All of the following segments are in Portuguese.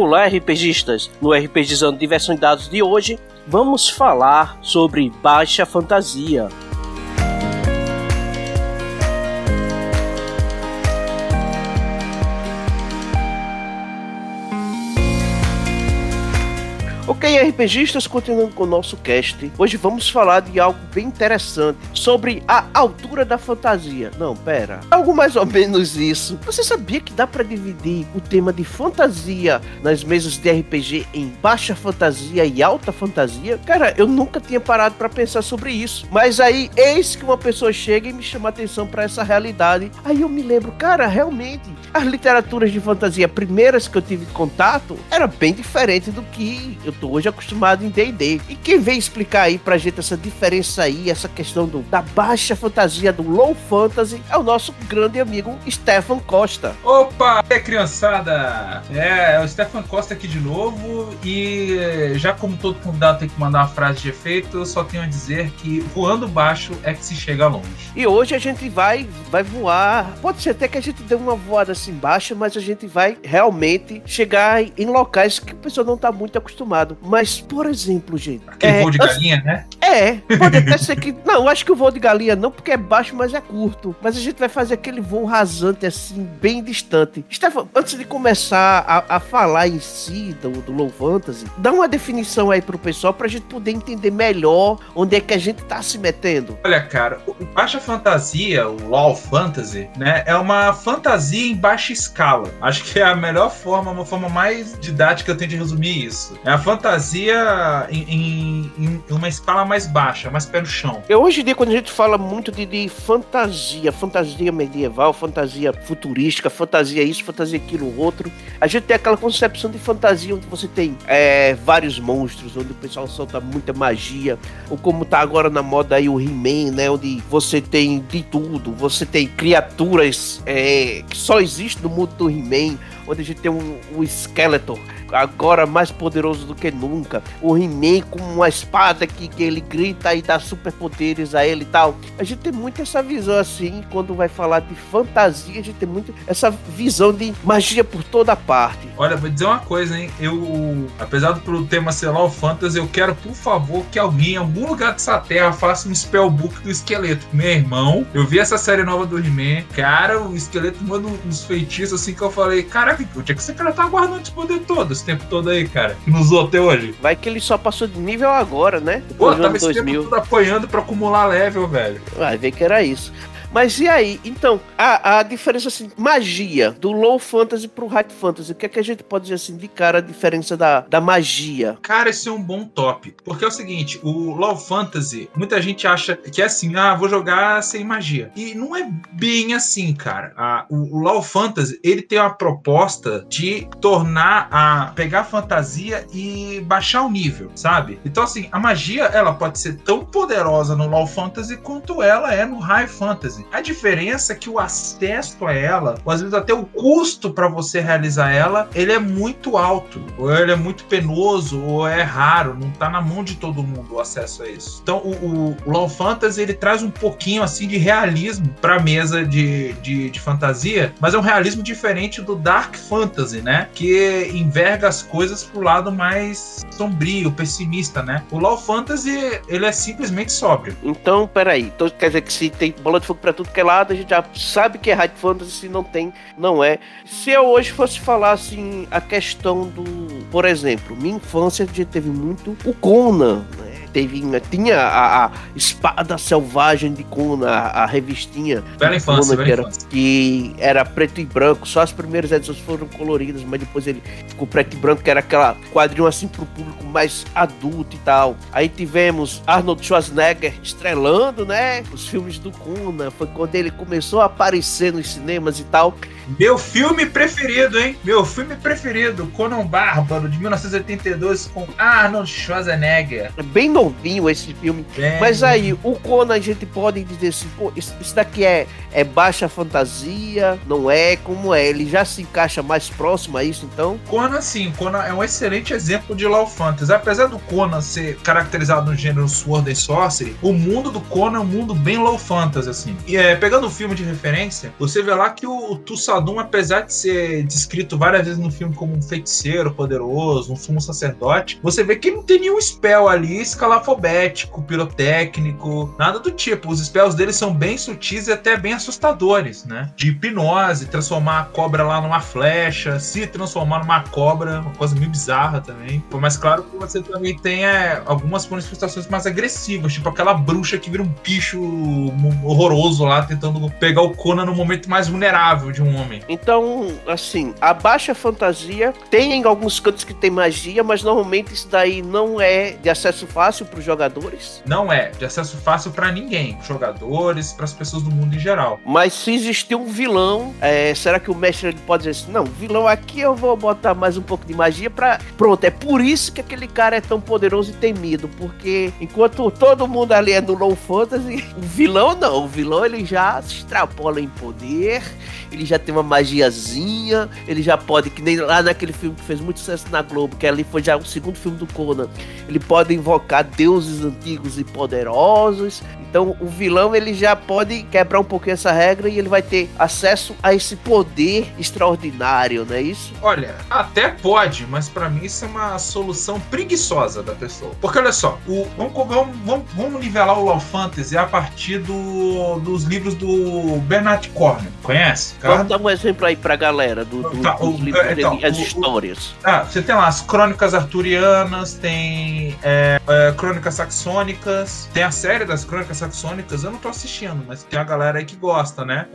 Olá, RPGistas! No RPGizando Diversão de Dados de hoje, vamos falar sobre baixa fantasia. RPGistas, continuando com o nosso cast. Hoje vamos falar de algo bem interessante sobre a altura da fantasia. Não, pera. Algo mais ou menos isso. Você sabia que dá para dividir o tema de fantasia nas mesas de RPG em baixa fantasia e alta fantasia? Cara, eu nunca tinha parado para pensar sobre isso. Mas aí, eis que uma pessoa chega e me chama a atenção para essa realidade. Aí eu me lembro, cara, realmente, as literaturas de fantasia primeiras que eu tive contato era bem diferente do que eu tô hoje acostumado em D&D. E quem vem explicar aí pra gente essa diferença aí, essa questão do, da baixa fantasia, do low fantasy, é o nosso grande amigo Stefan Costa. Opa, é criançada! É, é o Stefan Costa aqui de novo e já como todo convidado tem que mandar uma frase de efeito, eu só tenho a dizer que voando baixo é que se chega longe. E hoje a gente vai, vai voar, pode ser até que a gente dê uma voada assim baixa, mas a gente vai realmente chegar em locais que a pessoa não tá muito acostumada mas, por exemplo, gente. Aquele é, voo de galinha, né? É, pode até ser que. Não, acho que o voo de galinha não, porque é baixo, mas é curto. Mas a gente vai fazer aquele voo rasante, assim, bem distante. Stefan, antes de começar a, a falar em si do, do Low Fantasy, dá uma definição aí pro pessoal pra gente poder entender melhor onde é que a gente tá se metendo. Olha, cara, o baixa fantasia, o Low Fantasy, né, é uma fantasia em baixa escala. Acho que é a melhor forma, uma forma mais didática que eu tenho de resumir isso. É a fantasia em, em, em, uma escala mais baixa, mais pé no chão. E hoje em dia, quando a gente fala muito de, de, fantasia, fantasia medieval, fantasia futurística, fantasia isso, fantasia aquilo outro, a gente tem aquela concepção de fantasia onde você tem é, vários monstros, onde o pessoal solta muita magia, ou como tá agora na moda aí o He-Man, né? Onde você tem de tudo, você tem criaturas é, que só existem no mundo do He-Man, onde a gente tem um, um Skeletor agora mais poderoso do que nunca. O He-Man com uma espada que, que ele grita e dá superpoderes a ele e tal. A gente tem muito essa visão assim, quando vai falar de fantasia, a gente tem muito essa visão de magia por toda parte. Olha, vou dizer uma coisa, hein? Eu, apesar do tema ser lá o fantasy, eu quero, por favor, que alguém em algum lugar dessa terra faça um spellbook do esqueleto. Meu irmão, eu vi essa série nova do He-Man, cara, o esqueleto manda uns feitiços assim que eu falei, caraca, onde é que esse cara tá guardando esse poder todo? esse tempo todo aí, cara? Que nos usou até hoje. Vai que ele só passou de nível agora, né? Depois Pô, tava esse 2000. tempo todo apanhando pra acumular level, velho. Vai ver que era isso. Mas e aí? Então, a, a diferença assim, magia do low fantasy pro high fantasy, o que é que a gente pode dizer assim de cara a diferença da, da magia? Cara, esse é um bom top. Porque é o seguinte, o low fantasy, muita gente acha que é assim, ah, vou jogar sem magia. E não é bem assim, cara. Ah, o, o low fantasy, ele tem uma proposta de tornar a pegar a fantasia e baixar o nível, sabe? Então assim, a magia, ela pode ser tão poderosa no low fantasy quanto ela é no high fantasy. A diferença é que o acesso a ela, ou às vezes até o custo para você realizar ela, ele é muito alto, ou ele é muito penoso, ou é raro, não tá na mão de todo mundo o acesso a isso. Então o, o, Low Fantasy ele traz um pouquinho assim de realismo para mesa de, de, de fantasia, mas é um realismo diferente do Dark Fantasy, né? Que enverga as coisas pro lado mais sombrio, pessimista, né? O Low Fantasy ele é simplesmente sóbrio. Então, peraí, então quer dizer que se tem bola de fogo para tudo que é lado, a gente já sabe que é High Fantasy, se não tem, não é. Se eu hoje fosse falar assim, a questão do. Por exemplo, minha infância a gente teve muito o Conan, né? Teve tinha a, a, espada selvagem de Conan, a, a revistinha bela infância, Conan, que, era, que era preto e branco, só as primeiras edições foram coloridas, mas depois ele ficou preto e branco, que era aquela quadrinho assim pro público mais adulto e tal. Aí tivemos Arnold Schwarzenegger estrelando, né, os filmes do Conan, foi quando ele começou a aparecer nos cinemas e tal. Meu filme preferido, hein? Meu filme preferido, Conan Bárbaro, de 1982, com Arnold Schwarzenegger. Bem novinho esse filme. Bem... Mas aí, o Conan a gente pode dizer assim, pô, isso, daqui é, é baixa fantasia, não é? Como é? Ele já se encaixa mais próximo a isso, então? Conan, sim. Conan é um excelente exemplo de Law Fantasy. Apesar do Conan ser caracterizado no gênero Sword and Sorcery, o mundo do Conan é um mundo bem Low Fantasy, assim. E é, pegando o filme de referência, você vê lá que o, o Tussadum, apesar de ser descrito várias vezes no filme como um feiticeiro poderoso, um sumo sacerdote, você vê que ele não tem nenhum spell ali escalafobético, pirotécnico, nada do tipo. Os spells dele são bem sutis e até bem assustadores, né? De hipnose, transformar a cobra lá numa flecha, se transformar numa cobra, uma coisa meio bizarra também. Mas claro que você também tem é, algumas manifestações mais agressivas, tipo aquela bruxa que vira um bicho horroroso lá, tentando pegar o Conan no momento mais vulnerável de um homem. Então, assim, a baixa fantasia tem em alguns cantos que tem magia, mas normalmente isso daí não é de acesso fácil para os jogadores? Não é de acesso fácil para ninguém, jogadores, para as pessoas do mundo em geral. Mas se existir um vilão, é, será que o mestre pode dizer assim, não, vilão aqui eu vou botar mais um pouco de magia para pronto, é por isso que aquele cara é tão poderoso e temido, porque enquanto todo mundo ali é no low fantasy, o vilão não, o vilão ele já se extrapola em poder, ele já tem uma magiazinha, ele já pode, que nem lá naquele filme que fez muito sucesso na Globo, que ali foi já o segundo filme do Conan, ele pode invocar deuses antigos e poderosos, então o vilão ele já pode quebrar um pouquinho essa regra e ele vai ter acesso a esse poder extraordinário, não é isso? Olha, até pode, mas para mim isso é uma solução preguiçosa da pessoa. Porque olha só, o, vamos, vamos, vamos, vamos nivelar o Law Fantasy a partir do, dos livros do Bernard Cornwell. Conhece? Cara? Vamos dar um exemplo aí pra galera do, do, tá, dos o, livros, então, as o, histórias. ah, você tem lá as crônicas arturianas, tem é, é, crônicas saxônicas, tem a série das crônicas saxônicas, eu não tô assistindo, mas tem a galera aí que gosta, né?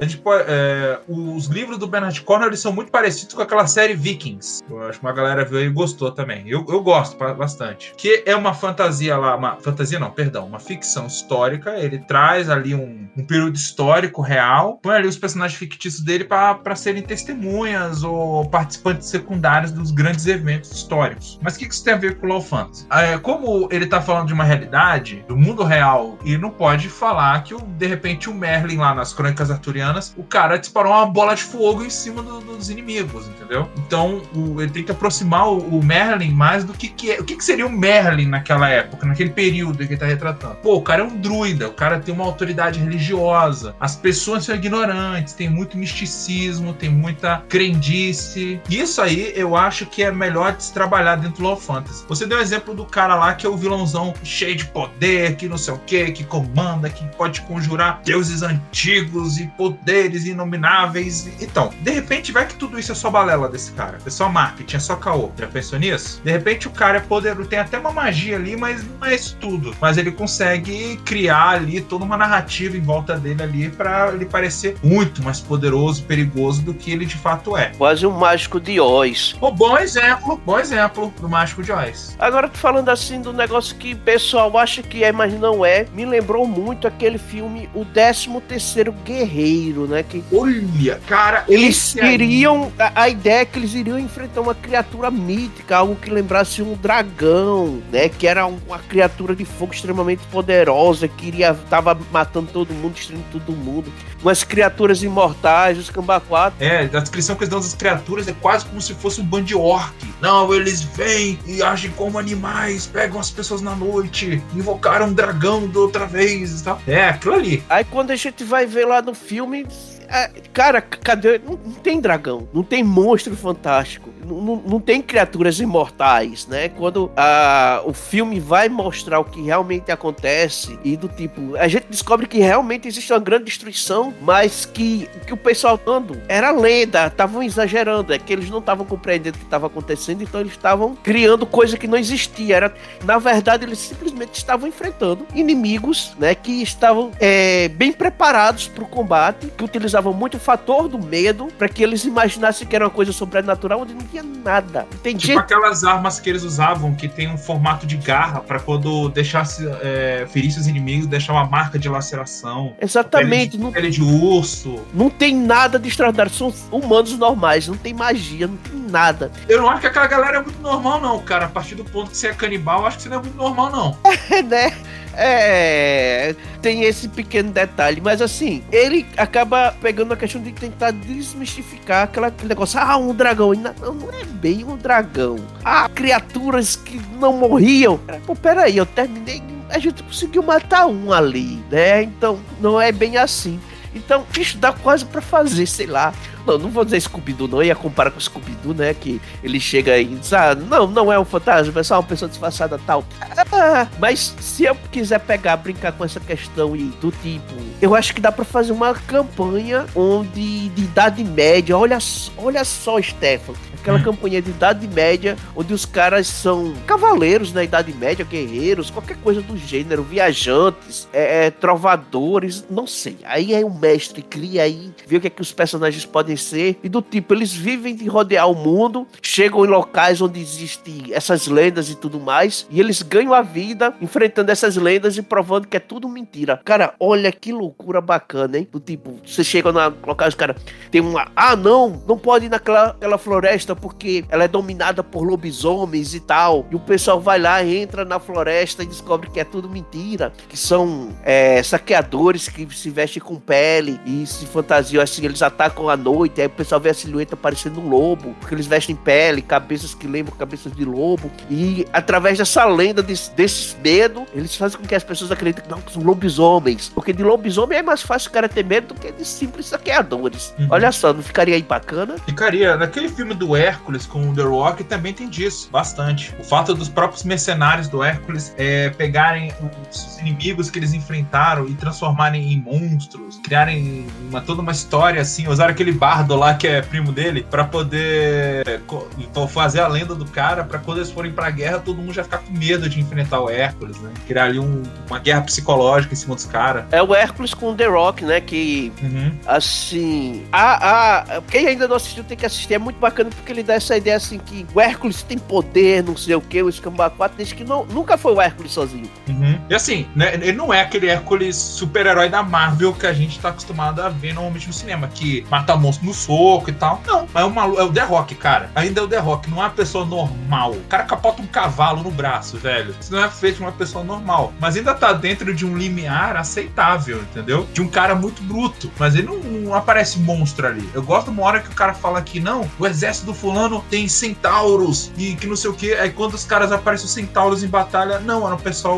É, os livros do Bernard Cornwell são muito parecidos com aquela série Vikings. Eu acho que uma galera viu e gostou também. Eu, eu gosto bastante. Que é uma fantasia lá, uma fantasia não, perdão, uma ficção histórica. Ele traz ali um, um período histórico real, põe ali os personagens fictícios dele para serem testemunhas ou participantes secundários dos grandes eventos históricos. Mas o que, que isso tem a ver com o Low Fantasy? É, como ele tá falando de uma realidade, do mundo real, e não pode falar que, de repente, o Merlin lá nas crônicas arturianas, o cara disparou uma bola de fogo em cima do, dos inimigos, entendeu? Então, o, ele tem que aproximar o, o, Merlin mais do que, que é. O que, que seria o Merlin naquela época, naquele período que ele tá retratando? Pô, o cara é um druida, o cara tem uma autoridade religiosa, as pessoas são ignorantes, tem muito misticismo, tem muita crendice. Isso aí eu acho que é melhor de se trabalhar dentro do Law Fantasy. Você deu o exemplo do cara lá que é o vilãozão cheio de poder, que não sei o que, que comanda manda, que pode conjurar deuses antigos e poderes inomináveis. Então, de repente, vai que tudo isso é só balela desse cara. É só marketing, é só caô. Já pensou nisso? De repente, o cara é poderoso, tem até uma magia ali, mas não é isso tudo. Mas ele consegue criar ali toda uma narrativa em volta dele ali para ele parecer muito mais poderoso, perigoso do que ele de fato é. Quase um mágico de Oz. Oh, bom exemplo, bom exemplo do mágico de Oz. Agora, falando assim do negócio que o pessoal acha que é, mas não é, me lembrou muito aquele filme O 13 Terceiro Guerreiro, né? Que Olha, cara, eles iriam. A, a, ideia é que eles iriam enfrentar uma criatura mítica, algo que lembrasse um dragão, né? Que era uma criatura de fogo extremamente poderosa, que iria, tava matando todo mundo, destruindo todo mundo. Umas criaturas imortais, os cambaquatos. É, a descrição que eles dão das criaturas é quase como se fosse um band de orc. Não, eles vêm e agem como animais, pegam as pessoas na noite, invocaram um dragão da outra vez e tal. É, aquilo ali. Aí quando a gente vai ver lá no filme, é, cara, cadê? Não, não, tem dragão, não tem monstro fantástico, não, não, tem criaturas imortais, né? Quando a, o filme vai mostrar o que realmente acontece e do tipo, a gente descobre que realmente existe uma grande destruição, mas que, que o pessoal dando era lenda, estavam exagerando, é que eles não estavam compreendendo o que estava acontecendo, então eles estavam criando coisa que não existia. Era, na verdade, eles simplesmente estavam enfrentando inimigos, né? Que estavam é, bem preparados para o combate, que utilizavam muito o fator do medo para que eles imaginassem que era uma coisa sobrenatural onde não tinha nada. Entendi. Tipo aquelas armas que eles usavam que tem um formato de garra para quando deixasse é, ferisse os inimigos, deixar uma marca de laceração. Exatamente. Pele de, não, pele de urso. Não tem nada de extraordinário. São humanos normais, não tem magia, não tem nada. Eu não acho que aquela galera é muito normal, não, cara. A partir do ponto que você é canibal, eu acho que você não é muito normal, não. É, né? É, tem esse pequeno detalhe, mas assim, ele acaba pegando a questão de tentar desmistificar aquela, aquele negócio, ah, um dragão. Não, não é bem um dragão. Ah, criaturas que não morriam. Pô, peraí, eu terminei. A gente conseguiu matar um ali, né? Então, não é bem assim. Então, isso dá quase para fazer, sei lá. Não, não vou dizer Scooby-Doo, não. Eu ia comparar com Scooby-Doo, né? Que ele chega e diz: Ah, não, não é um fantasma, é só uma pessoa disfarçada tal. Ah, mas se eu quiser pegar, brincar com essa questão e do tipo, eu acho que dá para fazer uma campanha onde de idade média. Olha, olha só, Stefan aquela hum. campanha de Idade Média, onde os caras são cavaleiros na Idade Média, guerreiros, qualquer coisa do gênero, viajantes, é, é, trovadores, não sei. Aí é o mestre cria aí, vê o que é que os personagens podem ser, e do tipo, eles vivem de rodear o mundo, chegam em locais onde existem essas lendas e tudo mais, e eles ganham a vida enfrentando essas lendas e provando que é tudo mentira. Cara, olha que loucura bacana, hein? Do tipo, você chega na local, os caras tem uma. Ah, não, não pode ir naquela floresta porque ela é dominada por lobisomens e tal. E o pessoal vai lá, entra na floresta e descobre que é tudo mentira. Que são é, saqueadores que se vestem com pele e se fantasiam assim. Eles atacam à noite. Aí o pessoal vê a silhueta parecendo um lobo. Porque eles vestem pele, cabeças que lembram cabeças de lobo. E através dessa lenda, desse, desses medos, eles fazem com que as pessoas acreditem que não, que são lobisomens. Porque de lobisomem é mais fácil o cara ter medo do que de simples saqueadores. Uhum. Olha só, não ficaria aí bacana? Ficaria. Naquele filme do Hércules com o The Rock também tem disso, bastante. O fato dos próprios mercenários do Hércules é, pegarem os inimigos que eles enfrentaram e transformarem em monstros, criarem uma, toda uma história assim, usar aquele bardo lá que é primo dele para poder então, fazer a lenda do cara para quando eles forem pra guerra todo mundo já ficar com medo de enfrentar o Hércules, né? Criar ali um, uma guerra psicológica em cima dos caras. É o Hércules com o The Rock, né? Que uhum. assim, a, a, quem ainda não assistiu tem que assistir, é muito bacana porque ele dá essa ideia assim que o Hércules tem poder, não sei o que, o Escambau 4, desde que não, nunca foi o Hércules sozinho. Uhum. E assim, né, ele não é aquele Hércules super-herói da Marvel que a gente tá acostumado a ver normalmente no cinema, que mata monstro no soco e tal. Não, é, uma, é o The Rock, cara. Ainda é o The Rock, não é uma pessoa normal. O cara capota um cavalo no braço, velho. Isso não é feito uma pessoa normal. Mas ainda tá dentro de um limiar aceitável, entendeu? De um cara muito bruto. Mas ele não, não aparece monstro ali. Eu gosto de uma hora que o cara fala que não, o exército do fulano tem centauros e que não sei o que. Aí quando os caras aparecem os centauros em batalha, não, era o pessoal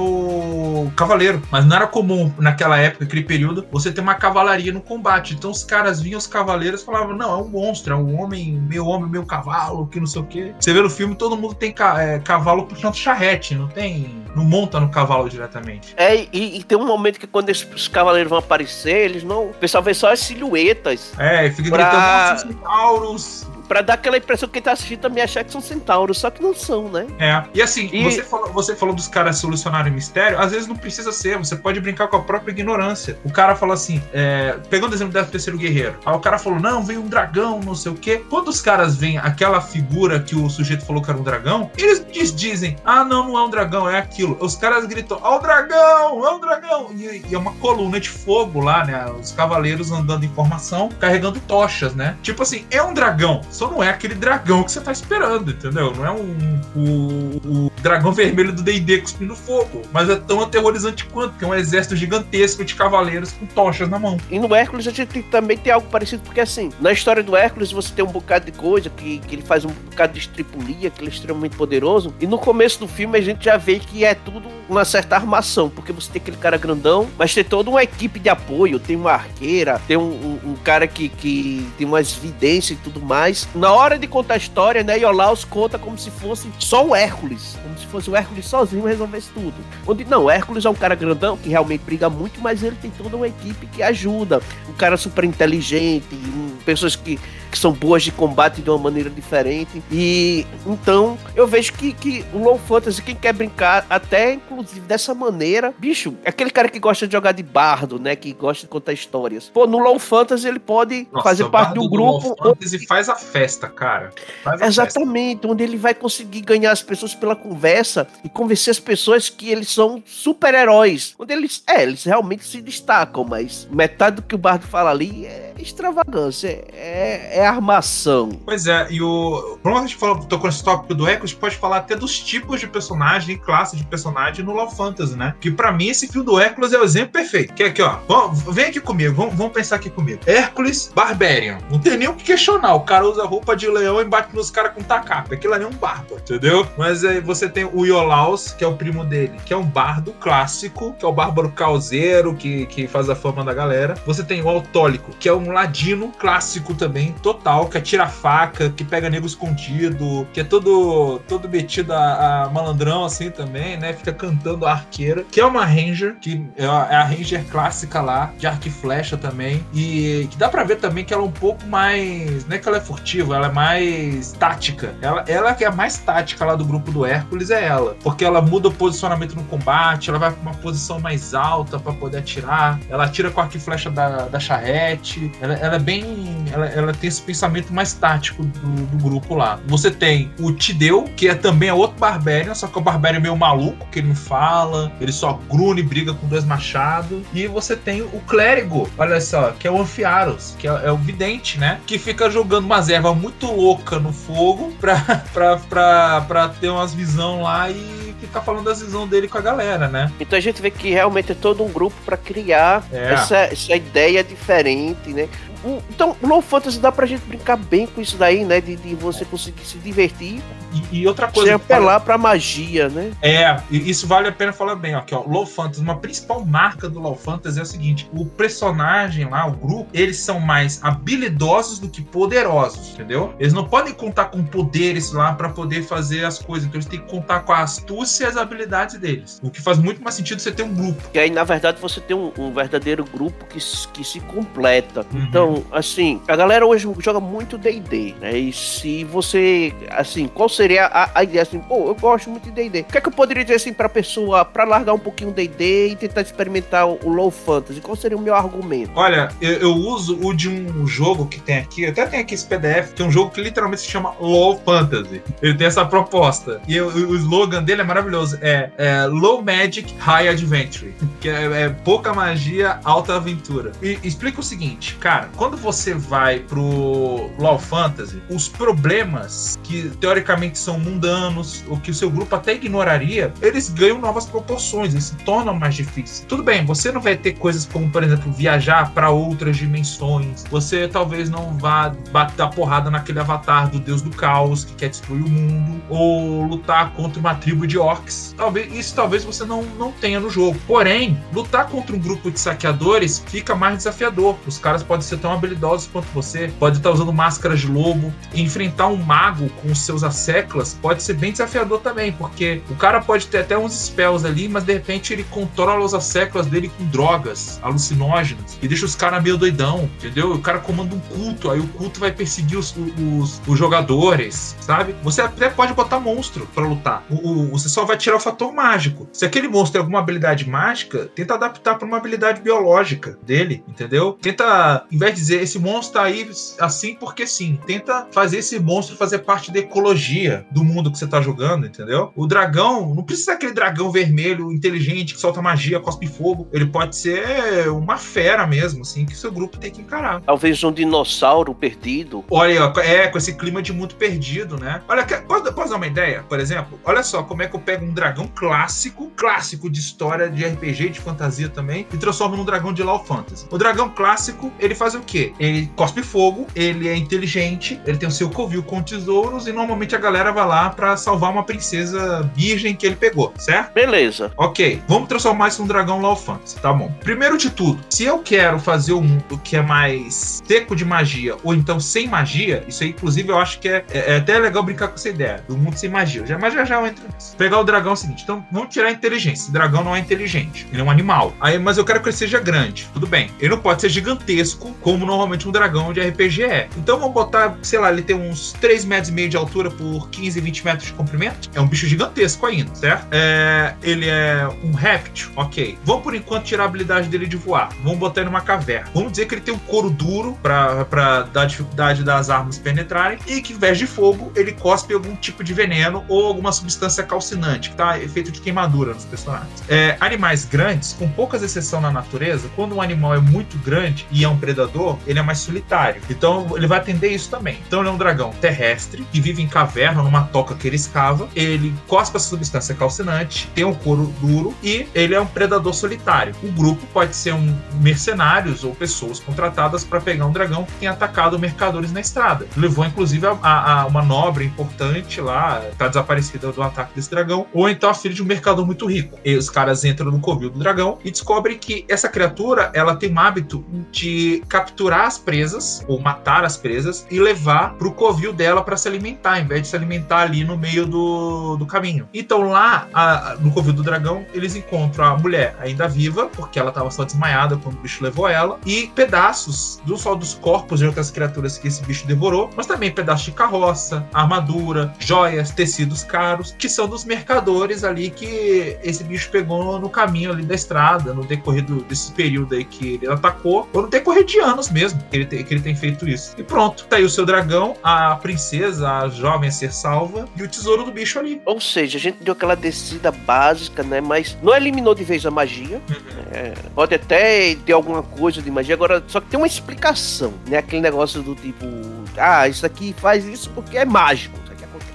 cavaleiro. Mas não era comum naquela época, naquele período, você ter uma cavalaria no combate. Então os caras vinham os cavaleiros falavam: não, é um monstro, é um homem, meu homem, meu cavalo, que não sei o que. Você vê no filme, todo mundo tem ca é, cavalo puxando charrete, não tem. Não monta no cavalo diretamente. É, e, e tem um momento que quando esses cavaleiros vão aparecer, eles não. O pessoal vê só as silhuetas. É, fica pra... gritando centauros Pra dar aquela impressão que quem tá assistindo também achar que são centauros, só que não são, né? É. E assim, e... Você, falou, você falou dos caras solucionarem mistério, às vezes não precisa ser, você pode brincar com a própria ignorância. O cara fala assim, é, pegando o exemplo do terceiro guerreiro, aí o cara falou, não, veio um dragão, não sei o quê. Quando os caras veem aquela figura que o sujeito falou que era um dragão, eles dizem, ah, não, não é um dragão, é aquilo. Os caras gritam, ó, oh, o dragão, é um dragão. E, e, é uma coluna de fogo lá, né? Os cavaleiros andando em formação, carregando tochas, né? Tipo assim, é um dragão só não é aquele dragão que você tá esperando, entendeu? Não é um, o, o dragão vermelho do D&D cuspindo fogo, mas é tão aterrorizante quanto, que é um exército gigantesco de cavaleiros com tochas na mão. E no Hércules a gente também tem algo parecido, porque assim, na história do Hércules você tem um bocado de coisa, que, que ele faz um bocado de estripulia, que ele é extremamente poderoso, e no começo do filme a gente já vê que é tudo uma certa armação, porque você tem aquele cara grandão, mas tem toda uma equipe de apoio, tem uma arqueira, tem um, um, um cara que, que tem umas vidências e tudo mais, na hora de contar a história, né, Iolaus conta como se fosse só o Hércules. Como se fosse o Hércules sozinho resolvesse tudo. Onde, não, Hércules é um cara grandão que realmente briga muito, mas ele tem toda uma equipe que ajuda. Um cara super inteligente, pessoas que que são boas de combate de uma maneira diferente. E então eu vejo que, que o Low Fantasy, quem quer brincar, até inclusive dessa maneira, bicho, aquele cara que gosta de jogar de bardo, né? Que gosta de contar histórias. Pô, no Low Fantasy ele pode Nossa, fazer parte de um grupo. Low Fantasy onde... faz a festa, cara. A Exatamente, festa. onde ele vai conseguir ganhar as pessoas pela conversa e convencer as pessoas que eles são super-heróis. Onde eles, é, eles realmente se destacam, mas metade do que o bardo fala ali é extravagância. É, é armação. Pois é, e o. Como a gente falou, tocou nesse tópico do Echo, a gente pode falar até dos tipos de personagem e classe de personagem no Love Fantasy, né? Que pra mim esse fio do Hércules é o exemplo perfeito. Que é aqui, ó. Vem aqui comigo, vamos, pensar aqui comigo. Hércules Barbarian. Não tem nem o que questionar. O cara usa roupa de leão e bate nos caras com tacape. Aquilo ali é um bardo, entendeu? Mas aí você tem o Iolaus, que é o primo dele, que é um bardo clássico, que é o bárbaro causeiro, que, que faz a fama da galera. Você tem o Autólico, que é um ladino clássico também, total, que atira faca, que pega nego escondido, que é todo, todo metido a, a malandrão assim também, né? Fica cantando a arqueira, que é uma Ranger, que é a, é a Ranger clássica lá, de arco e flecha também. E que dá pra ver também que ela é um pouco mais. Não é que ela é furtiva, ela é mais tática. Ela, ela que é a mais tática lá do grupo do Hércules é ela. Porque ela muda o posicionamento no combate, ela vai pra uma posição mais alta para poder atirar, ela atira com arco e flecha da, da charrete. Ela, ela é bem. Ela, ela, tem esse pensamento mais tático do, do, grupo lá. Você tem o Tideu, que é também outro Barbarian, só que é o Barbarian meio maluco, que ele não fala, ele só grune, briga com dois machados. E você tem o Clérigo, olha só, que é o Anfiaros, que é, é o Vidente, né? Que fica jogando umas ervas muito louca no fogo pra, pra, pra, pra ter umas visão lá e ficar falando das visão dele com a galera, né? Então a gente vê que realmente é todo um grupo para criar é. essa, essa ideia diferente, né? Então, o Low Fantasy dá pra gente brincar bem com isso daí, né? De, de você conseguir se divertir. E, e outra coisa. Sem apelar pra magia, né? É, isso vale a pena falar bem, ó. Que, ó, Low Fantasy, uma principal marca do Low Fantasy é o seguinte: o personagem lá, o grupo, eles são mais habilidosos do que poderosos, entendeu? Eles não podem contar com poderes lá para poder fazer as coisas. Então eles têm que contar com a astúcia e as habilidades deles. O que faz muito mais sentido você ter um grupo. E aí, na verdade, você tem um, um verdadeiro grupo que, que se completa. Uhum. Então, assim, a galera hoje joga muito D&D, né? E se você, assim, qual seria a, a ideia assim, pô, eu gosto muito de D&D. O que é que eu poderia dizer assim pra pessoa, pra largar um pouquinho D&D e tentar experimentar o, Low Fantasy? Qual seria o meu argumento? Olha, eu, eu, uso o de um jogo que tem aqui, até tem aqui esse PDF, que é um jogo que literalmente se chama Low Fantasy. Ele tem essa proposta. E o, o slogan dele é maravilhoso. É, é, Low Magic, High Adventure. Que é, é pouca magia, alta aventura. E explica o seguinte, cara, você vai pro Law Fantasy, os problemas que teoricamente são mundanos, ou que o seu grupo até ignoraria, eles ganham novas proporções, eles se tornam mais difíceis. Tudo bem, você não vai ter coisas como, por exemplo, viajar para outras dimensões, você talvez não vá bater a porrada naquele avatar do deus do caos que quer destruir o mundo, ou lutar contra uma tribo de orcs. Talvez isso talvez você não, não tenha no jogo. Porém, lutar contra um grupo de saqueadores fica mais desafiador. Os caras podem ser tão habilidosos quanto você, pode estar usando máscaras de lobo. Enfrentar um mago com seus asseclas pode ser bem desafiador também, porque o cara pode ter até uns spells ali, mas de repente ele controla os asseclas dele com drogas alucinógenas e deixa os caras meio doidão, entendeu? O cara comanda um culto, aí o culto vai perseguir os, os, os jogadores, sabe? Você até pode botar monstro para lutar. O, o, você só vai tirar o fator mágico. Se aquele monstro tem alguma habilidade mágica, tenta adaptar para uma habilidade biológica dele, entendeu? Tenta, em vez dizer esse monstro tá aí assim porque sim. Tenta fazer esse monstro fazer parte da ecologia do mundo que você tá jogando, entendeu? O dragão não precisa ser aquele dragão vermelho inteligente que solta magia, cospe fogo. Ele pode ser uma fera mesmo, assim, que seu grupo tem que encarar. Talvez um dinossauro perdido. Olha, é, com esse clima de muito perdido, né? Olha, posso, posso dar uma ideia? Por exemplo, olha só como é que eu pego um dragão clássico, clássico de história de RPG, de fantasia também, e transformo num dragão de Law Fantasy. O dragão clássico, ele faz o quê? Ele cospe fogo, ele é inteligente, ele tem o seu covil com tesouros e normalmente a galera vai lá para salvar uma princesa virgem que ele pegou, certo? Beleza. Ok, vamos transformar isso num dragão Law Fantasy, tá bom. Primeiro de tudo, se eu quero fazer um mundo que é mais seco de magia ou então sem magia, isso aí inclusive eu acho que é, é, é até legal brincar com essa ideia do mundo sem magia. Já, mas já já eu entro nisso. Pegar o dragão é o seguinte, então vamos tirar a inteligência. O dragão não é inteligente, ele é um animal. Aí, mas eu quero que ele seja grande. Tudo bem. Ele não pode ser gigantesco como normalmente um dragão de RPG é. Então vamos botar, sei lá, ele tem uns 3 metros e meio de altura por 15, 20 metros de comprimento. É um bicho gigantesco ainda, certo? É, ele é um réptil, ok. Vamos por enquanto tirar a habilidade dele de voar. Vamos botar ele numa caverna. Vamos dizer que ele tem um couro duro para dar dificuldade das armas penetrarem e que, em vez de fogo, ele cospe algum tipo de veneno ou alguma substância calcinante, que tá efeito de queimadura nos personagens. É, animais grandes, com poucas exceções na natureza, quando um animal é muito grande e é um predador, ele é mais solitário. Então ele vai atender isso também. Então ele é um dragão terrestre que vive em caverna, numa toca que ele escava. Ele cospe a substância calcinante, tem um couro duro e ele é um predador solitário. O grupo pode ser um mercenários ou pessoas contratadas para pegar um dragão que tem atacado mercadores na estrada. Levou inclusive a, a, a uma nobre importante lá, tá desaparecida do ataque desse dragão, ou então a filha de um mercador muito rico. E os caras entram no covil do dragão e descobrem que essa criatura ela tem um hábito de capturar as presas ou matar as presas e levar pro covil dela para se alimentar, em vez de se alimentar ali no meio do, do caminho. Então lá a, no covil do dragão eles encontram a mulher ainda viva, porque ela estava só desmaiada quando o bicho levou ela, e pedaços não só dos corpos de outras criaturas que esse bicho devorou, mas também pedaços de carroça, armadura, joias, tecidos caros, que são dos mercadores ali que esse bicho pegou no caminho ali da estrada, no decorrer do, desse período aí que ele atacou, ou no decorrer de anos mesmo que ele, tem, que ele tem feito isso. E pronto, tá aí o seu dragão, a princesa, a jovem a ser salva e o tesouro do bicho ali. Ou seja, a gente deu aquela descida básica, né? Mas não eliminou de vez a magia. Uhum. É, pode até ter alguma coisa de magia, agora só que tem uma explicação, né? Aquele negócio do tipo, ah, isso aqui faz isso porque é mágico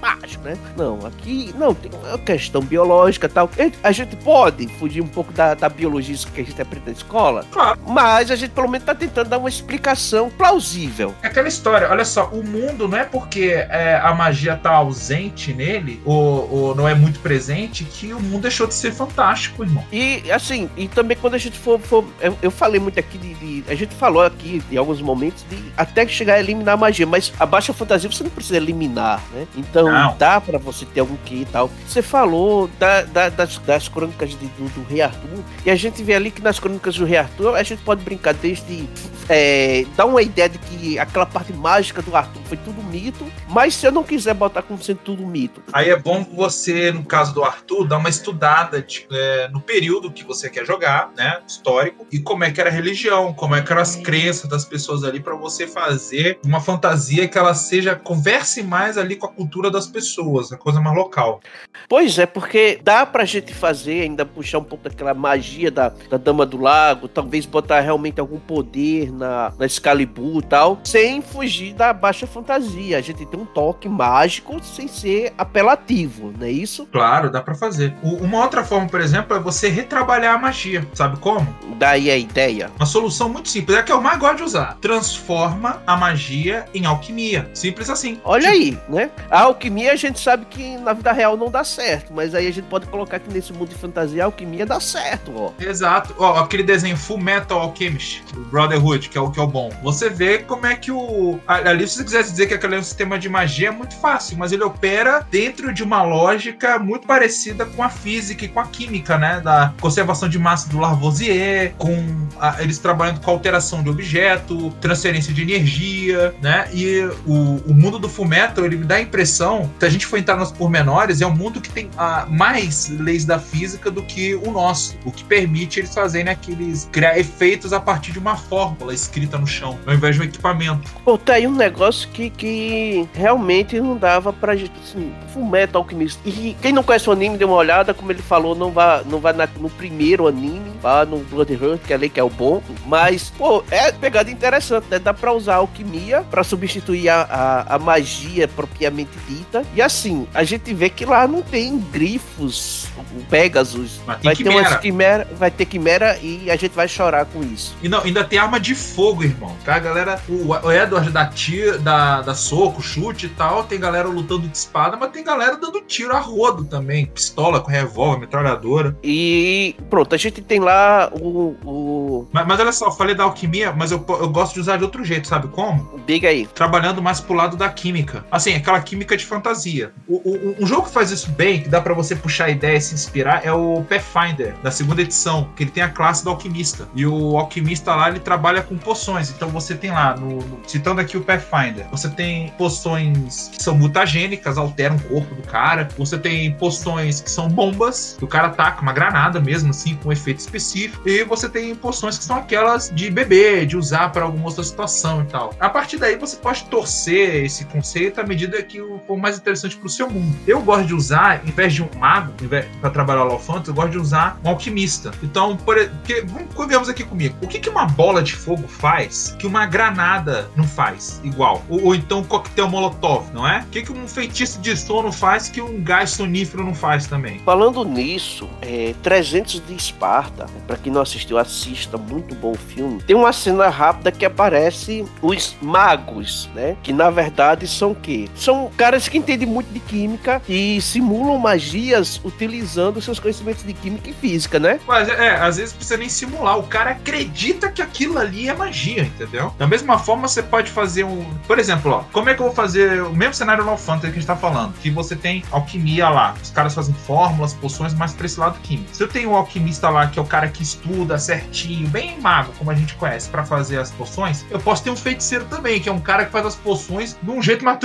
mágico, né? Não, aqui não, tem uma questão biológica tal. A gente pode fugir um pouco da, da biologia que a gente aprende na escola, claro. mas a gente pelo menos tá tentando dar uma explicação plausível. É aquela história, olha só, o mundo não é porque é, a magia tá ausente nele, ou, ou, não é muito presente, que o mundo deixou de ser fantástico, irmão. E assim, e também quando a gente for. for eu, eu, falei muito aqui de, de, A gente falou aqui em alguns momentos de até chegar a eliminar a magia, mas a baixa fantasia você não precisa eliminar, né? Então não. dá para você ter algum que e tal. Você falou da, da, das, das crônicas de, do, do, Rei Arthur, e a gente vê ali que nas crônicas do Rei Arthur a gente pode brincar desde é, dar uma ideia de que aquela parte mágica do Arthur foi tudo mito, mas se eu não quiser botar como sendo tudo mito. Aí é bom você, no caso do Arthur, dar uma estudada de, é, no período que você quer jogar, né? Histórico, e como é que era a religião, como é que eram as crenças das pessoas ali, para você fazer uma fantasia que ela seja, converse mais ali com a cultura das pessoas, a coisa mais local. Pois é, porque dá pra gente fazer, ainda puxar um pouco daquela magia da, da Dama do Lago, talvez botar realmente algum poder na, na Excalibur e tal, sem fugir da baixa fantasia. A gente tem um toque mágico sem ser apelativo, não é isso? Claro, dá para fazer. O, uma outra forma, por exemplo, é você retrabalhar a magia. Sabe como? Daí a ideia. Uma solução muito simples, é que eu mais gosto de usar. Transforma a magia em alquimia. Simples assim. Olha tipo... aí, né? A alquimia a gente sabe que na vida real não dá certo, mas aí a gente pode colocar que nesse mundo de fantasia a alquimia dá certo, ó. Exato. Ó, aquele desenho Full Metal Alchemist, Brotherhood, que é o que é o bom. Você vê como é que o ali se você quisesse dizer que aquele é um sistema de magia é muito fácil, mas ele opera dentro de uma lógica muito parecida com a física e com a química, né, da conservação de massa do Lavoisier, com a, eles trabalhando com alteração de objeto, transferência de energia, né? E o, o mundo do Full Metal, ele me dá a impressão, se a gente for entrar nos pormenores, é um mundo que tem a, mais leis da física do que o nosso, o que permite eles fazerem aqueles criar efeitos a partir de uma fórmula escrita no chão, ao invés de um equipamento. Pô, tá aí um negócio que, que realmente não dava pra gente, assim, Fullmetal Alchemist. E quem não conhece o anime, dê uma olhada, como ele falou, não vai, não vai na, no primeiro anime, vá no Blood Hunt, que é ali que é o bom, mas, pô, é pegada interessante, né? Dá pra usar alquimia pra substituir a, a, a magia propriamente dita, e assim, a gente vê que lá não tem grifos, Pegasus, vai ter uma quimera, vai ter quimera e a gente vai chorar com isso. E não, ainda tem arma de fogo, irmão, tá? A galera, o, Edward da, tia, da, da soco, chute e tal, tem galera lutando de espada, mas tem galera dando tiro a rodo também, pistola com revólver, metralhadora. E pronto, a gente tem lá o... o... Mas, mas olha só, eu falei da alquimia, mas eu, eu gosto de usar de outro jeito, sabe como? Diga aí. Trabalhando mais pro lado da química. Assim, aquela química de fantasia. O, o, um jogo que faz isso bem, que dá para você puxar ideia e se inspirar, é o Pathfinder, da segunda edição, que ele tem a classe do alquimista. E o alquimista lá, ele trabalha com poções. Então você tem lá, no, no, citando aqui o Pathfinder, você tem poções que são mutagênicas, alteram o corpo do cara. Você tem poções que são bombas, que o cara ataca uma granada mesmo, assim, com um efeito específico. E você tem poções que são aquelas de beber, de usar para alguma outra situação e tal. A partir daí você pode torcer esse conceito à medida que o mais interessante pro seu mundo. Eu gosto de usar, em vez de um mago, para trabalhar o eu gosto de usar um alquimista. Então, por, porque, vamos aqui comigo. O que, que uma bola de fogo faz que uma granada não faz igual? Ou, ou então um coquetel molotov, não é? O que, que um feitiço de sono faz que um gás sonífero não faz também? Falando nisso, é, 300 de Esparta, para quem não assistiu, assista, muito bom filme. Tem uma cena rápida que aparece os magos, né? Que na verdade são o quê? São caras que entendem muito de química e simulam magias utilizando seus conhecimentos de química e física, né? Mas é, às vezes precisa nem simular. O cara acredita que aquilo ali é magia, entendeu? Da mesma forma, você pode fazer um. Por exemplo, ó, como é que eu vou fazer o mesmo cenário no Fantasy que a gente tá falando? Que você tem alquimia lá. Os caras fazem fórmulas, poções, mais pra esse lado químico. Se eu tenho um alquimista lá, que é o cara que estuda certinho, bem mago, como a gente conhece, para fazer as poções, eu posso ter um feiticeiro também, que é um cara que faz as poções de um jeito mais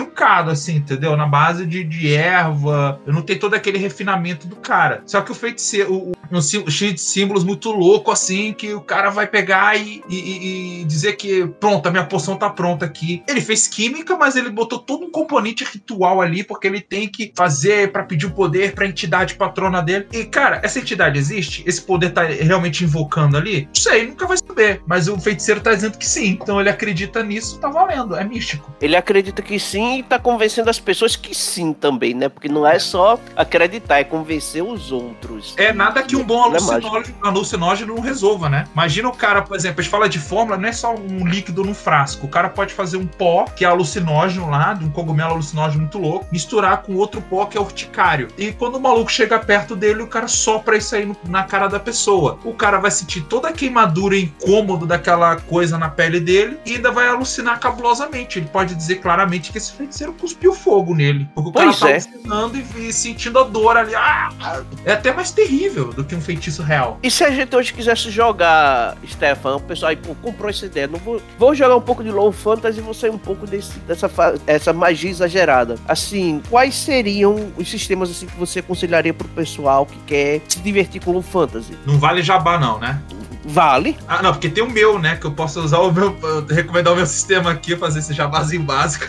assim, entendeu? Na base de, de erva. Eu não tenho todo aquele refinamento do cara. Só que o feiticeiro, o, um cheio de símbolos muito louco, assim, que o cara vai pegar e, e, e, dizer que, pronto, a minha poção tá pronta aqui. Ele fez química, mas ele botou todo um componente ritual ali, porque ele tem que fazer para pedir o poder pra entidade patrona dele. E, cara, essa entidade existe? Esse poder tá realmente invocando ali? Não sei, nunca vai saber. Mas o feiticeiro tá dizendo que sim. Então ele acredita nisso, tá valendo, é místico. Ele acredita que sim e tá convencendo as pessoas que sim também, né? Porque não é só acreditar, é convencer os outros. É nada que um bom alucinógeno, alucinógeno não resolva, né? Imagina o cara, por exemplo, a gente fala de fórmula, não é só um líquido no frasco. O cara pode fazer um pó, que é alucinógeno lá, de um cogumelo alucinógeno muito louco, misturar com outro pó que é urticário. E quando o maluco chega perto dele, o cara sopra isso aí na cara da pessoa. O cara vai sentir toda a queimadura e incômodo daquela coisa na pele dele e ainda vai alucinar cabulosamente. Ele pode dizer claramente que esse feiticeiro cuspiu fogo nele. Porque o pois cara tá é. alucinando e, e, sentindo a dor ali. Ah, é até mais terrível do que um feitiço real. E se a gente hoje quisesse jogar, Stefan, o pessoal aí, pô, comprou essa ideia, não vou, vou jogar um pouco de Low Fantasy e vou sair um pouco desse, dessa essa magia exagerada. Assim, quais seriam os sistemas assim que você aconselharia pro pessoal que quer se divertir com Low Fantasy? Não vale jabá não, né? Vale. Ah, não, porque tem o meu, né? Que eu posso usar o meu. recomendar o meu sistema aqui, fazer esse jabazinho básico.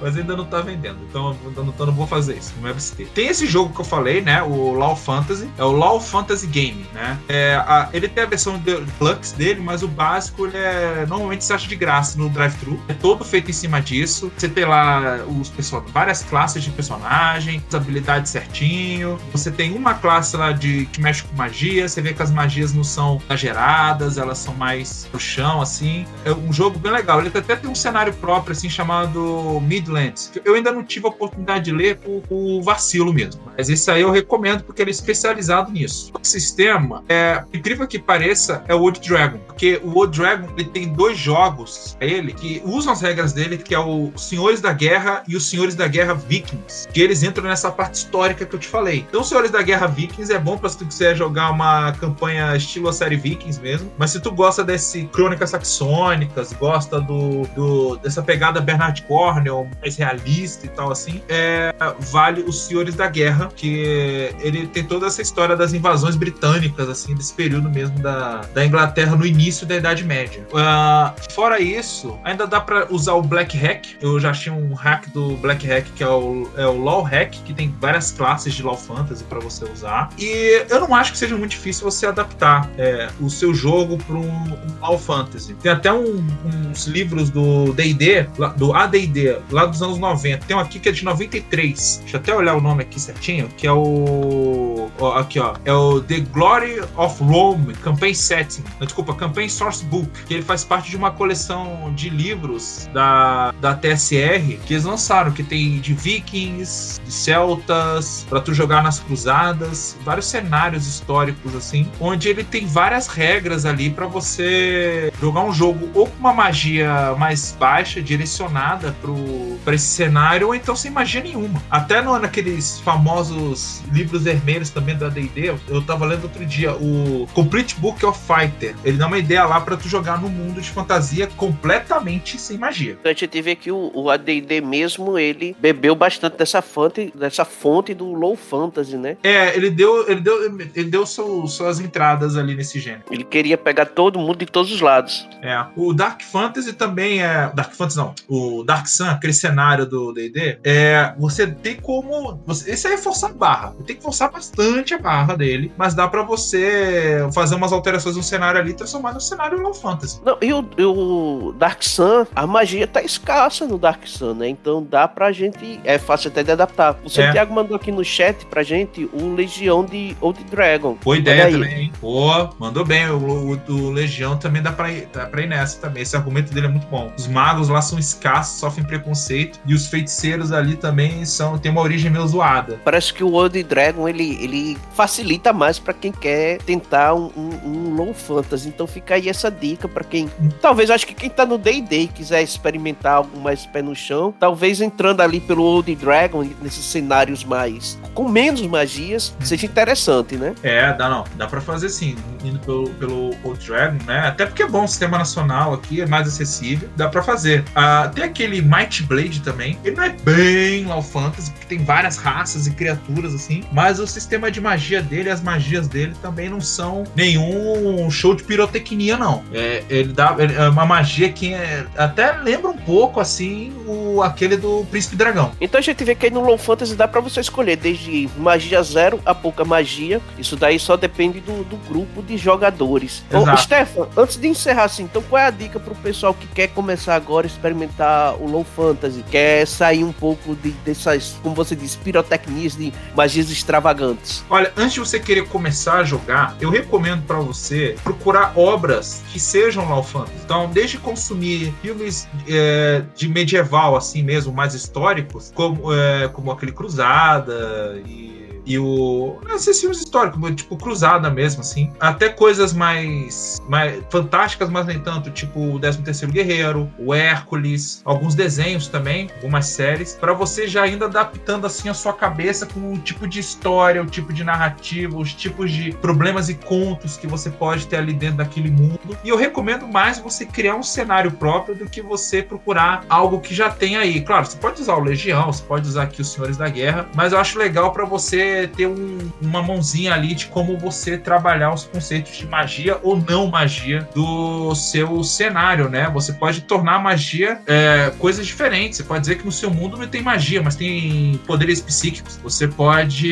Mas ainda não tá vendendo. Então, então não vou fazer isso, não é ter. Tem esse jogo que eu falei, né? O Law Fantasy. É o Law Fantasy Game, né? É, a, ele tem a versão Deluxe dele, mas o básico ele é. Normalmente você acha de graça no drive-thru. É todo feito em cima disso. Você tem lá os person... várias classes de personagem, as habilidades certinho. Você tem uma classe lá de que mexe com magia. Você vê que as magias não são exageradas, elas são mais pro chão, assim. É um jogo bem legal. Ele até tem um cenário próprio, assim, chamado Mid Midlands. Eu ainda não tive a oportunidade de ler por, por vacilo mesmo. Mas esse aí eu recomendo porque ele é especializado nisso. O sistema, é incrível que pareça, é o Old Dragon. Porque o Old Dragon ele tem dois jogos ele que usam as regras dele, que é o Senhores da Guerra e os Senhores da Guerra Vikings. Que eles entram nessa parte histórica que eu te falei. Então, Senhores da Guerra Vikings é bom para se tu quiser jogar uma campanha estilo a série Vikings mesmo. Mas se tu gosta desse Crônicas Saxônicas, gosta do, do dessa pegada Bernard Cornell, mais realista e tal assim, é, vale Os Senhores da Guerra, que ele tem toda essa história das invasões britânicas, assim, desse período mesmo da, da Inglaterra no início da Idade Média. Uh, fora isso, ainda dá para usar o Black Hack. Eu já achei um hack do Black Hack que é o, é o Law Hack, que tem várias classes de Law Fantasy para você usar. E eu não acho que seja muito difícil você adaptar é, o seu jogo para um, um Law Fantasy. Tem até um, uns livros do D&D, do AD&D, lá dos anos 90. Tem um aqui que é de 93. Deixa eu até olhar o nome aqui certinho, que é o. ó, aqui, ó. É o The Glory of Rome Campaign Setting. Desculpa, Campaign Source Book. Que ele faz parte de uma coleção de livros da, da TSR que eles lançaram, que tem de vikings, de celtas, para tu jogar nas cruzadas, vários cenários históricos assim, onde ele tem várias regras ali para você jogar um jogo ou com uma magia mais baixa, direcionada pro para esse cenário, ou então sem magia nenhuma. Até no, naqueles famosos livros vermelhos manuais também da D&D, eu tava lendo outro dia, o Complete Book of Fighter. Ele dá uma ideia lá para tu jogar no mundo de fantasia completamente sem magia. A gente vê que o, o AD&D mesmo, ele bebeu bastante dessa fonte, dessa fonte do low fantasy, né? É, ele deu, ele deu, ele deu seu, suas entradas ali nesse gênero. Ele queria pegar todo mundo de todos os lados. É, o Dark Fantasy também é, Dark Fantasy não, o Dark Sun, aquele cenário do D&D, é, você tem como, você, esse aí é forçar barra, tem que forçar bastante a barra dele, mas dá para você fazer umas alterações no cenário ali e transformar no cenário low fantasy. Não, e o, o Dark Sun, a magia tá escassa no Dark Sun, né? Então dá pra gente. É fácil até de adaptar. O Santiago é. mandou aqui no chat pra gente o Legião de Old Dragon. Boa ideia também, hein? Pô, mandou bem. O, o, o, Legião também dá pra, ir, dá pra ir nessa também. Esse argumento dele é muito bom. Os magos lá são escassos, sofrem preconceito. E os feiticeiros ali também são tem uma origem meio zoada. Parece que o Old Dragon ele, ele facilita mais para quem quer tentar um, um, um, low fantasy. Então fica aí essa dica para quem. Talvez acho que quem tá no D&D quiser experimentar algo mais pé no chão, talvez entrando ali pelo Old Dragon, nesses cenários mais. com menos magias, hum. seja interessante, né? É, dá não. Dá para fazer sim, indo pelo, pelo Old Dragon, né? Até porque é bom, o sistema nacional aqui é mais acessível, dá para fazer. Uh, tem aquele Might Blade também. Ele não é bem low fantasy, porque tem várias raças e criaturas assim, mas o sistema de magia dele, as magias dele também não são nenhum show de pirotecnia, não. É, ele dá é uma magia que é, até lembra um pouco assim o aquele do Príncipe Dragão. Então a gente vê que aí no Low Fantasy dá para você escolher desde magia zero a pouca magia. Isso daí só depende do, do grupo de jogadores. Exato. Ô, Stefan, antes de encerrar assim, então qual é a dica pro pessoal que quer começar agora a experimentar o Low Fantasy, quer sair um pouco de, dessas, como você disse, pirotecnias de magias extravagantes? Olha, antes de você querer começar a jogar, eu recomendo para você procurar obras que sejam Low Fantasy. Então, desde consumir filmes é, de medieval, assim mesmo, mais históricos, como, é, como aquele Cruzada e e o. Esses filmes históricos, tipo Cruzada mesmo, assim. Até coisas mais, mais fantásticas, mas nem tanto, tipo o 13 Guerreiro, o Hércules, alguns desenhos também, algumas séries, para você já ainda adaptando assim a sua cabeça com o tipo de história, o tipo de narrativa, os tipos de problemas e contos que você pode ter ali dentro daquele mundo. E eu recomendo mais você criar um cenário próprio do que você procurar algo que já tem aí. Claro, você pode usar o Legião, você pode usar aqui os Senhores da Guerra, mas eu acho legal para você ter um, uma mãozinha ali de como você trabalhar os conceitos de magia ou não magia do seu cenário, né? Você pode tornar a magia é, coisas diferentes. Você pode dizer que no seu mundo não tem magia, mas tem poderes psíquicos. Você pode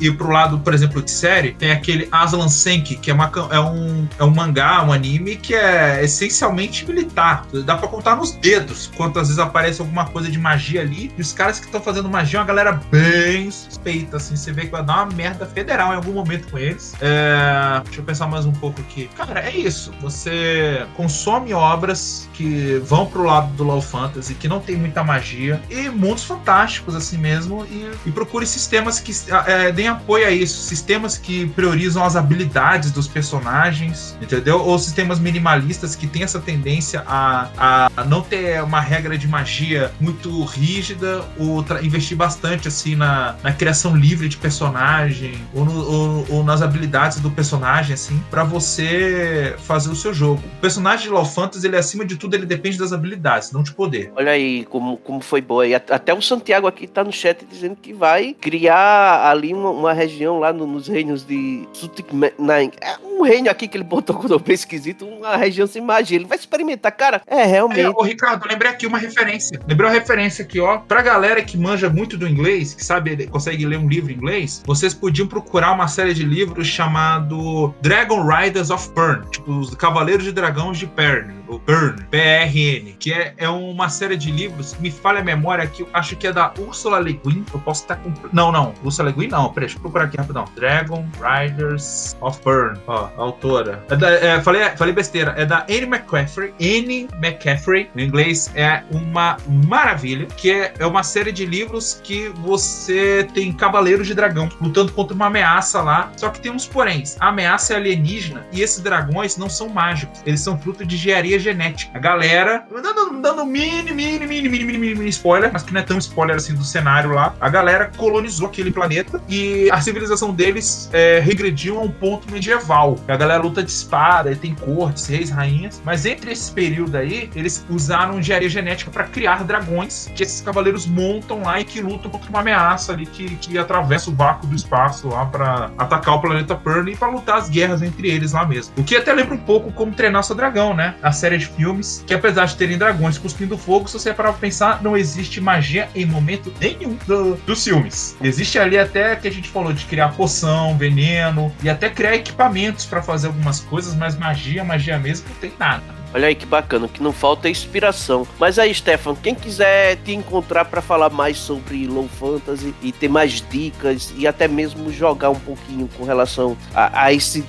ir pro lado, por exemplo, de série. Tem aquele Aslan Senki, que é, uma, é, um, é um mangá, um anime que é essencialmente militar. Dá pra contar nos dedos quantas vezes aparece alguma coisa de magia ali. E os caras que estão fazendo magia é uma galera bem suspeita assim, você vê que vai dar uma merda federal em algum momento com eles. É, deixa eu pensar mais um pouco aqui. Cara, é isso. Você consome obras que vão pro lado do Low Fantasy, que não tem muita magia, e mundos fantásticos, assim mesmo, e, e procure sistemas que é, deem apoio a isso. Sistemas que priorizam as habilidades dos personagens, entendeu? Ou sistemas minimalistas que têm essa tendência a, a não ter uma regra de magia muito rígida, ou investir bastante, assim, na, na criação livre de personagem ou, no, ou, ou nas habilidades do personagem, assim, para você fazer o seu jogo. O personagem de Law Fantasy, ele acima de tudo, ele depende das habilidades, não de poder. Olha aí como, como foi boa. E até o Santiago aqui tá no chat dizendo que vai criar ali uma, uma região lá no, nos reinos de Sutikmenai. É um reino aqui que ele botou quando eu esquisito, uma região sem magia. Ele vai experimentar, cara. É, realmente. É, ô, Ricardo, lembrei aqui uma referência. Lembrei uma referência aqui, ó. Pra galera que manja muito do inglês, que sabe, consegue ler um livro em inglês, vocês podiam procurar uma série de livros chamado Dragon Riders of Pern, tipo os Cavaleiros de Dragões de Pern, o Pern, P-R-N, que é, é uma série de livros, me falha a memória aqui, eu acho que é da Ursula Le Guin, eu posso estar com... Não, não, Ursula Le Guin não, peraí, deixa eu procurar aqui rapidão. Dragon Riders of Pern, ó, autora. É da, é, falei, falei besteira, é da Anne McCaffrey, Anne McCaffrey, em inglês, é uma maravilha, que é, é uma série de livros que você tem cavaleiros de dragão lutando contra uma ameaça lá. Só que tem uns poréns. A ameaça é alienígena e esses dragões não são mágicos. Eles são fruto de engenharia engenharia genética. A galera, dando, dando mini, mini, mini, mini, mini, mini spoiler, mas que não é tão spoiler assim do cenário lá, a galera colonizou aquele planeta e a civilização deles é, regrediu a um ponto medieval. A galera luta de espada, tem cortes, reis, rainhas, mas entre esse período aí, eles usaram engenharia genética para criar dragões que esses cavaleiros montam lá e que lutam contra uma ameaça ali que, que atravessa o vácuo do espaço lá para atacar o planeta Pern e para lutar as guerras entre eles lá mesmo. O que até lembra um pouco como treinar seu dragão, né? A série de filmes, que apesar de terem dragões cuspindo fogo, se você parar pra pensar, não existe magia em momento nenhum do, dos filmes. Existe ali até que a gente falou de criar poção, veneno e até criar equipamentos para fazer algumas coisas, mas magia, magia mesmo, não tem nada. Olha aí que bacana, que não falta é inspiração. Mas aí, Stefan, quem quiser te encontrar para falar mais sobre Low Fantasy e ter mais dicas e até mesmo jogar um pouquinho com relação a, a esse.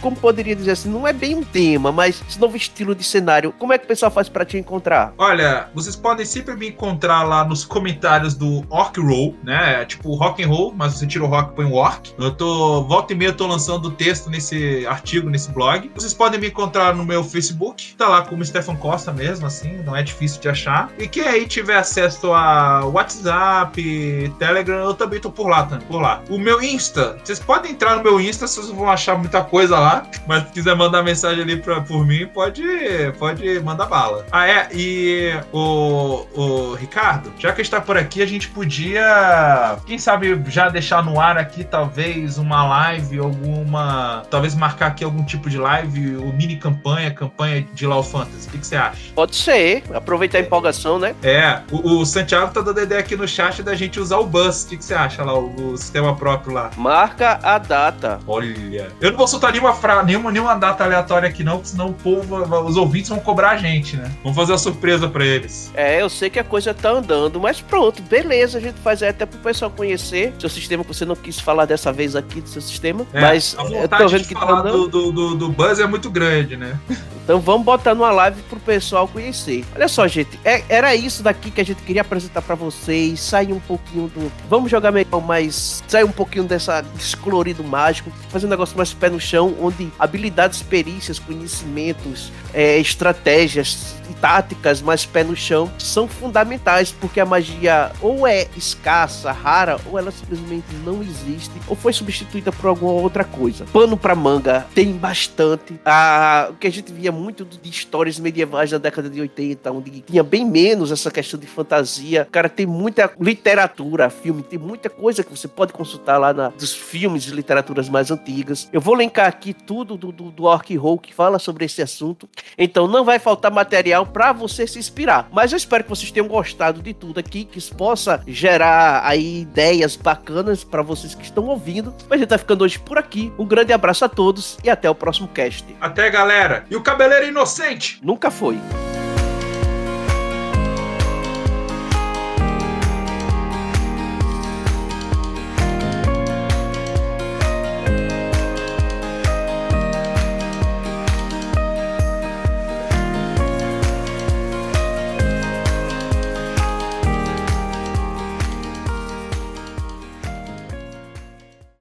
Como poderia dizer assim, não é bem um tema, mas esse novo estilo de cenário. Como é que o pessoal faz para te encontrar? Olha, vocês podem sempre me encontrar lá nos comentários do Orc Roll, né? É tipo rock and roll, mas você tira o rock e põe o orc. Eu tô. Volta e meia eu tô lançando texto nesse artigo, nesse blog. Vocês podem me encontrar no meu Facebook tá lá como Stefan Costa mesmo, assim, não é difícil de achar. E quem aí tiver acesso a WhatsApp, Telegram, eu também tô por lá, por lá. O meu Insta, vocês podem entrar no meu Insta, vocês vão achar muita coisa lá, mas se quiser mandar mensagem ali pra, por mim, pode, pode mandar bala. Ah, é, e o, o Ricardo, já que está por aqui, a gente podia, quem sabe, já deixar no ar aqui, talvez, uma live, alguma, talvez marcar aqui algum tipo de live, ou mini campanha, campanha de LoL Fantasy. O que, você acha? Pode ser. Aproveitar a empolgação, né? É. O, o, Santiago tá dando ideia aqui no chat da gente usar o Bus. O que, você acha lá, o, o, sistema próprio lá? Marca a data. Olha. Eu não vou soltar nenhuma, fra... nenhuma, nenhuma data aleatória aqui, não, porque senão o povo, os ouvintes vão cobrar a gente, né? Vamos fazer uma surpresa para eles. É, eu sei que a coisa tá andando, mas pronto, beleza. A gente faz até pro pessoal conhecer seu sistema, que você não quis falar dessa vez aqui do seu sistema. É, mas a vontade eu tô vendo de que tá falar tá do, do, do, do Buzz é muito grande, né? Então vamos botar numa live pro pessoal conhecer. Olha só, gente, é, era isso daqui que a gente queria apresentar para vocês. Sair um pouquinho do. Vamos jogar melhor, mas sair um pouquinho dessa, desse colorido mágico. Fazer um negócio mais pé no chão, onde habilidades, perícias, conhecimentos, é, estratégias e táticas mais pé no chão são fundamentais, porque a magia ou é escassa, rara, ou ela simplesmente não existe, ou foi substituída por alguma outra coisa. Pano pra manga tem bastante. Ah, o que a gente via muito de histórias medievais da década de 80, onde tinha bem menos essa questão de fantasia. Cara, tem muita literatura, filme, tem muita coisa que você pode consultar lá na, dos filmes de literaturas mais antigas. Eu vou linkar aqui tudo do, do, do Orc que fala sobre esse assunto. Então não vai faltar material para você se inspirar. Mas eu espero que vocês tenham gostado de tudo aqui, que isso possa gerar aí ideias bacanas para vocês que estão ouvindo. Mas a gente tá ficando hoje por aqui. Um grande abraço a todos e até o próximo cast. Até, galera! E o cabeleiro inocente! Nunca foi.